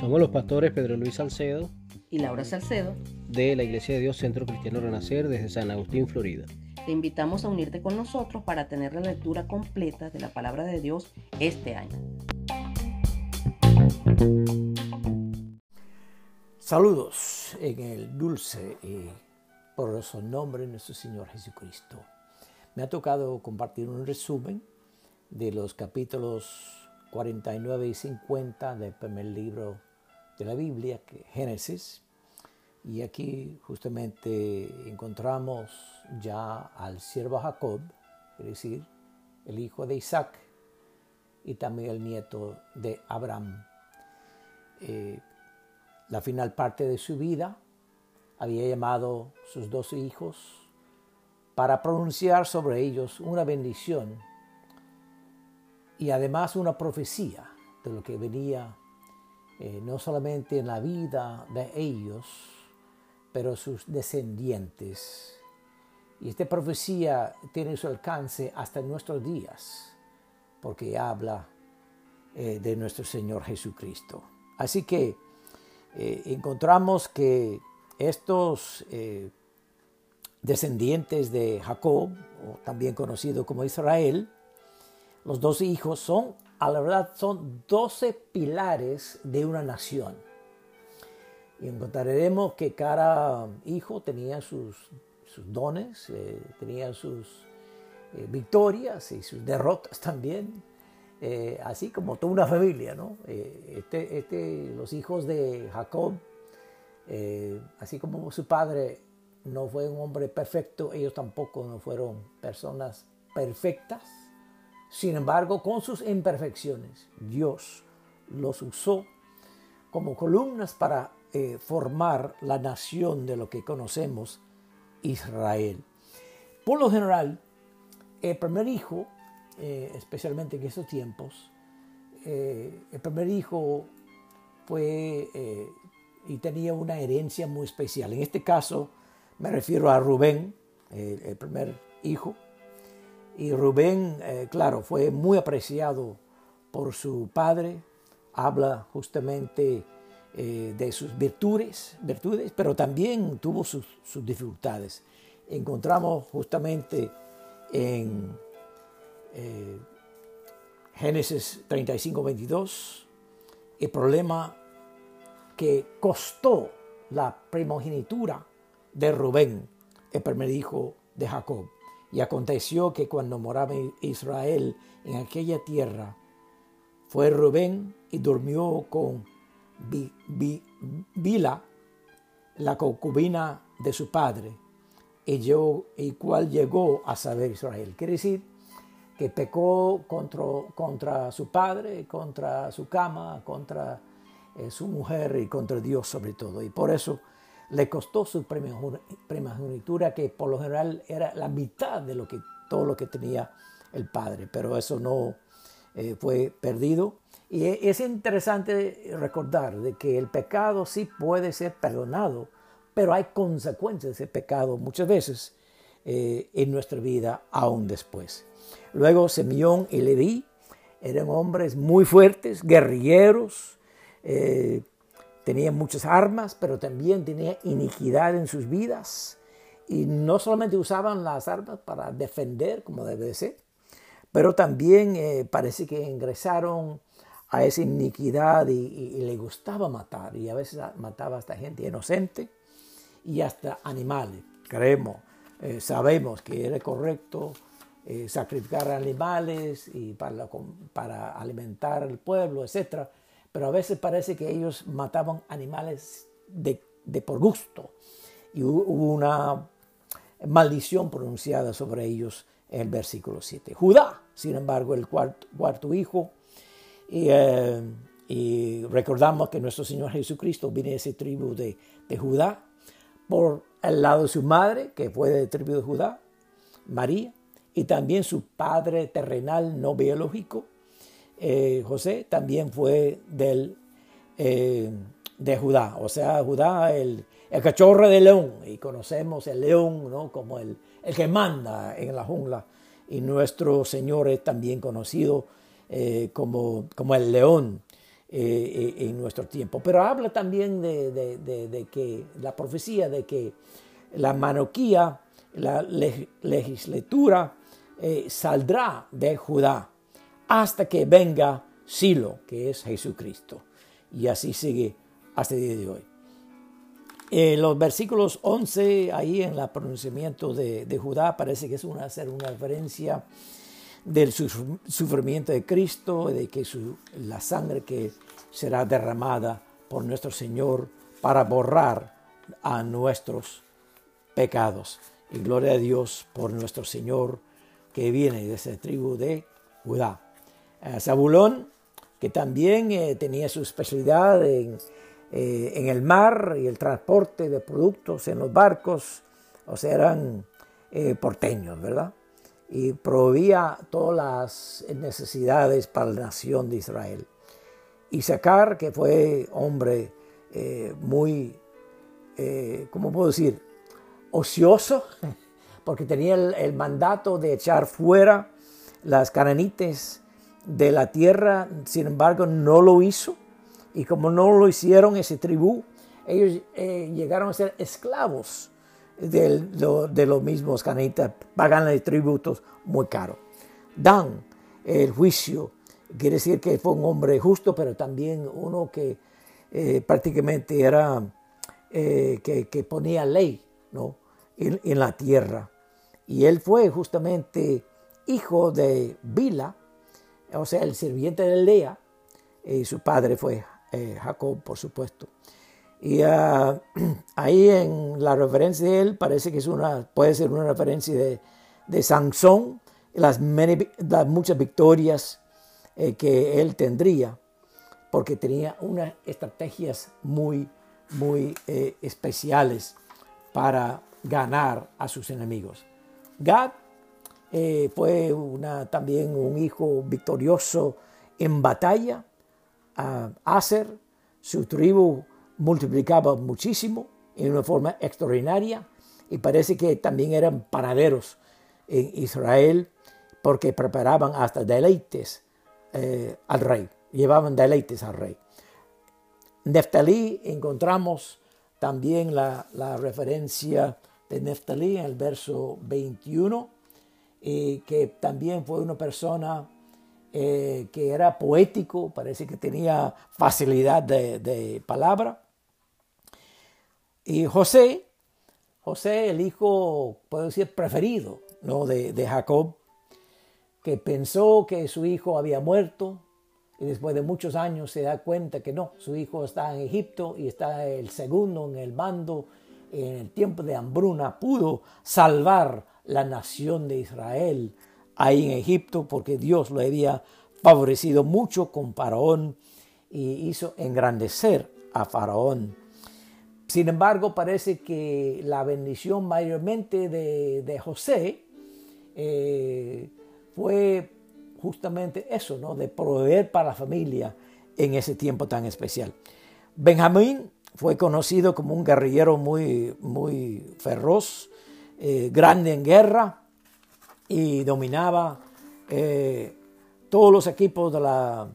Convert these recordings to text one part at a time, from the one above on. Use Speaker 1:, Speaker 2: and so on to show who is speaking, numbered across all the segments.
Speaker 1: Somos los pastores Pedro Luis Salcedo
Speaker 2: y Laura Salcedo
Speaker 1: de la Iglesia de Dios Centro Cristiano Renacer desde San Agustín, Florida.
Speaker 2: Te invitamos a unirte con nosotros para tener la lectura completa de la palabra de Dios este año.
Speaker 3: Saludos en el dulce y poderoso nombre de nuestro Señor Jesucristo. Me ha tocado compartir un resumen de los capítulos 49 y 50 del primer libro de la Biblia, Génesis. Y aquí justamente encontramos ya al siervo Jacob, es decir, el hijo de Isaac y también el nieto de Abraham. Eh, la final parte de su vida había llamado sus dos hijos para pronunciar sobre ellos una bendición y además una profecía de lo que venía eh, no solamente en la vida de ellos, pero sus descendientes. Y esta profecía tiene su alcance hasta nuestros días, porque habla eh, de nuestro Señor Jesucristo. Así que eh, encontramos que estos descendientes de Jacob, o también conocido como Israel, los dos hijos son, a la verdad, son doce pilares de una nación. Y encontraremos que cada hijo tenía sus, sus dones, eh, tenía sus eh, victorias y sus derrotas también, eh, así como toda una familia. ¿no? Este, este, los hijos de Jacob, así como su padre no fue un hombre perfecto, ellos tampoco no fueron personas perfectas. Sin embargo, con sus imperfecciones, Dios los usó como columnas para eh, formar la nación de lo que conocemos Israel. Por lo general, el primer hijo, eh, especialmente en esos tiempos, eh, el primer hijo fue y tenía una herencia muy especial. En este caso, me refiero a Rubén, el primer hijo, y Rubén, eh, claro, fue muy apreciado por su padre. Habla justamente eh, de sus virtudes, virtudes, pero también tuvo sus, dificultades. Encontramos justamente en eh, Génesis 35, 22 el problema que costó la primogenitura de Rubén, el primer hijo de Jacob. Y aconteció que cuando moraba Israel en aquella tierra, fue Rubén y durmió con Bila, la concubina de su padre, y, yo, y cual llegó a saber Israel. Quiere decir que pecó contra, contra su padre, contra su cama, contra eh, su mujer y contra Dios sobre todo. Y por eso le costó su primogenitura, que por lo general era la mitad de lo que, todo lo que tenía el padre, pero eso no eh, fue perdido. Y e, es interesante recordar de que el pecado sí puede ser perdonado, pero hay consecuencias de ese pecado muchas veces eh, en nuestra vida aún después. Luego Simeón y Leví eran hombres muy fuertes, guerrilleros, eh, Tenían muchas armas, pero también tenía iniquidad en sus vidas. Y no solamente usaban las armas para defender, como debe de ser, pero también eh, parece que ingresaron a esa iniquidad y, le gustaba matar. Y a veces mataba hasta gente inocente y hasta animales. Creemos, eh, sabemos que era correcto eh, sacrificar animales y para, para alimentar al pueblo, etcétera pero a veces parece que ellos mataban animales de, por gusto. Y hubo una maldición pronunciada sobre ellos en el versículo 7. Judá, sin embargo, el cuarto, hijo, eh, y, recordamos que nuestro Señor Jesucristo viene de esa tribu de, de Judá, por el lado de su madre, que fue de tribu de Judá, María, y también su padre terrenal no biológico, eh, José también fue del, eh, de Judá, o sea, Judá, el, cachorro de león, y conocemos el león ¿no? como el, el, que manda en la jungla, y nuestro Señor es también conocido eh, como, como el león en nuestro tiempo. Pero habla también de, de, que la profecía de que la monarquía, la legislatura saldrá de Judá hasta que venga Silo, que es Jesucristo. Y así sigue hasta el día de hoy. En los versículos 11, ahí en el pronunciamiento de, Judá, parece que es una, hacer una referencia del sufrimiento de Cristo, de que la sangre que será derramada por nuestro Señor para borrar a nuestros pecados. Y gloria a Dios por nuestro Señor que viene de esa tribu de Judá. Zabulón, que también eh, tenía su especialidad en, eh, en, el mar y el transporte de productos en los barcos, o sea, eran eh, porteños, ¿verdad? Y proveía todas las necesidades para la nación de Israel. Y Sacar, que fue hombre muy, ¿cómo puedo decir? Ocioso, porque tenía el, el mandato de echar fuera las cananites de la tierra, sin embargo, no lo hizo. Y como no lo hicieron ese tribu, ellos eh, llegaron a ser esclavos de, de los mismos canitas, pagan tributos muy caros. Dan el juicio, quiere decir que fue un hombre justo, pero también uno que eh, prácticamente era, eh, que, ponía ley ¿no? en, en la tierra. Y él fue justamente hijo de Bila, o sea, el sirviente de Lea, y su padre fue eh, Jacob, por supuesto. Y ah, ahí en la referencia de él parece que es una, puede ser una referencia de, de Sansón, las, muchas victorias eh, que él tendría, porque tenía unas estrategias muy, muy eh, especiales para ganar a sus enemigos. Gad eh, fue una, también un hijo victorioso en batalla. a Aser, su tribu multiplicaba muchísimo en una forma extraordinaria y parece que también eran panaderos en Israel porque preparaban hasta deleites eh, al rey, llevaban deleites al rey. Neftalí encontramos también la, la referencia de Neftalí en el verso 21 y que también fue una persona eh, que era poético, parece que tenía facilidad de, palabra. Y José, José, el hijo, puedo decir, preferido ¿no? de, de Jacob, que pensó que su hijo había muerto y después de muchos años se da cuenta que no, su hijo está en Egipto y está el segundo en el mando. En el tiempo de hambruna pudo salvar la nación de Israel ahí en Egipto, porque Dios lo había favorecido mucho con Faraón y hizo engrandecer a Faraón. Sin embargo, parece que la bendición mayormente de, José eh, fue justamente eso, ¿no? de proveer para la familia en ese tiempo tan especial. Benjamín fue conocido como un guerrillero muy, muy feroz, eh, grande en guerra y dominaba eh, todos los equipos de la,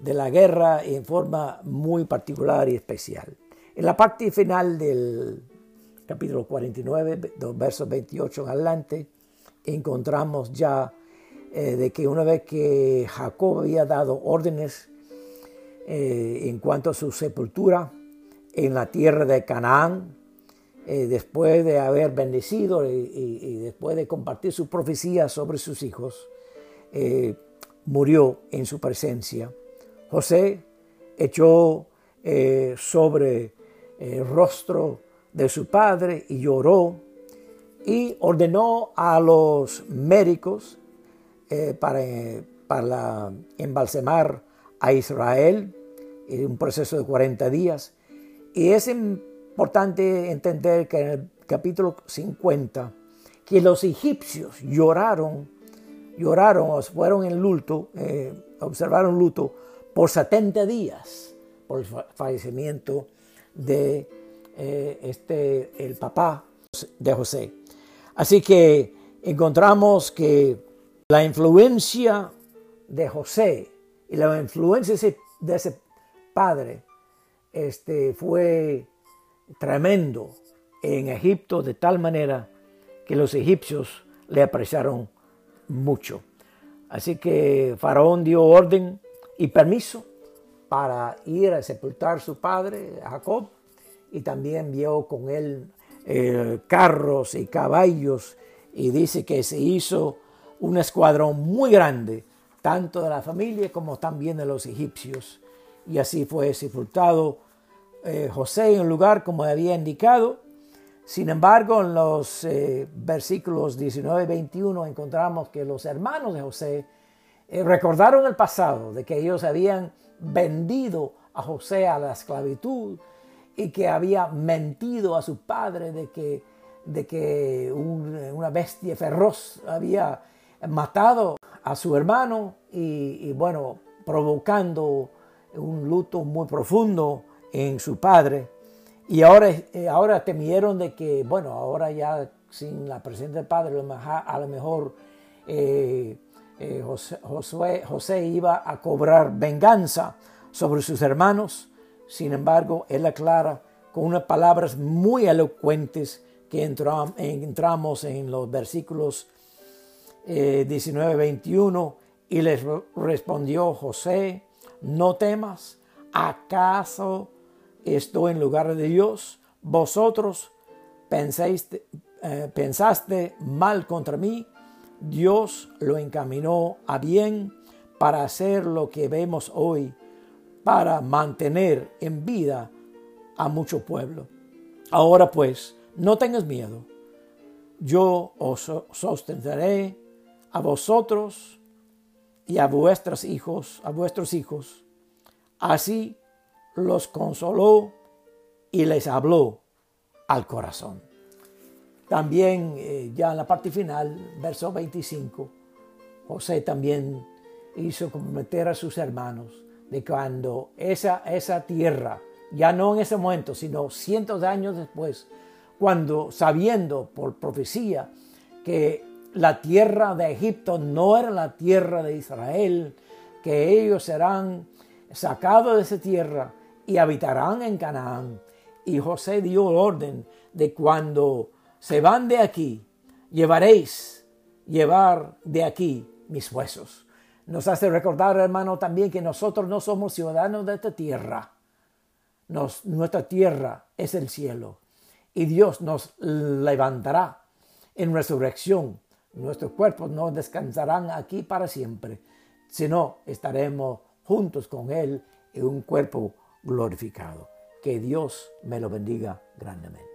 Speaker 3: de la guerra en forma muy particular y especial. En la parte final del capítulo 49, versos 28 en adelante, encontramos ya eh, de que una vez que Jacob había dado órdenes en cuanto a su sepultura en la tierra de Canaán, eh, después de haber bendecido y, después de compartir su profecía sobre sus hijos, eh, murió en su presencia. José echó eh, sobre el rostro de su padre y lloró y ordenó a los médicos para, para embalsamar a Israel en un proceso de 40 días. Y ese importante entender que en el capítulo 50, que los egipcios lloraron, lloraron o fueron en luto, eh, observaron luto por 70 días por el fallecimiento de eh, este, el papá de José. Así que encontramos que la influencia de José y la influencia de ese padre este, fue tremendo en Egipto de tal manera que los egipcios le apreciaron mucho. Así que Faraón dio orden y permiso para ir a sepultar a su padre, Jacob, y también vio con él eh, carros y caballos, y dice que se hizo un escuadrón muy grande, tanto de la familia como también de los egipcios. Y así fue sepultado eh, José en el lugar como había indicado. Sin embargo, en los eh, versículos 19 y 21 encontramos que los hermanos de José recordaron el pasado, de que ellos habían vendido a José a la esclavitud y que había mentido a su padre de que, de que una bestia feroz había matado a su hermano y, bueno, provocando un luto muy profundo en su padre. Y ahora, eh, ahora temieron de que, bueno, ahora ya sin la presencia del padre, a lo mejor eh, eh, José, José, iba a cobrar venganza sobre sus hermanos. Sin embargo, él aclara con unas palabras muy elocuentes que entramos en los versículos 19-21 eh, y les respondió José, no temas, ¿acaso estoy en lugar de Dios? Vosotros pensaste, eh, pensaste mal contra mí, Dios lo encaminó a bien para hacer lo que vemos hoy, para mantener en vida a mucho pueblo. Ahora pues, no tengas miedo. Yo os sostendré a vosotros y a vuestros hijos, a vuestros hijos. Así los consoló y les habló al corazón. También eh, ya en la parte final, verso 25, José también hizo comprometer a sus hermanos de cuando esa, esa tierra, ya no en ese momento, sino cientos de años después, cuando sabiendo por profecía que la tierra de Egipto no era la tierra de Israel, que ellos serán sacados de esa tierra y habitarán en Canaán. Y José dio orden de cuando se van de aquí, llevaréis, llevar de aquí mis huesos. Nos hace recordar, hermano, también que nosotros no somos ciudadanos de esta tierra. nuestra tierra es el cielo. Y Dios nos levantará en resurrección. Nuestros cuerpos no descansarán aquí para siempre, sino estaremos juntos con Él en un cuerpo glorificado. Que Dios me lo bendiga grandemente.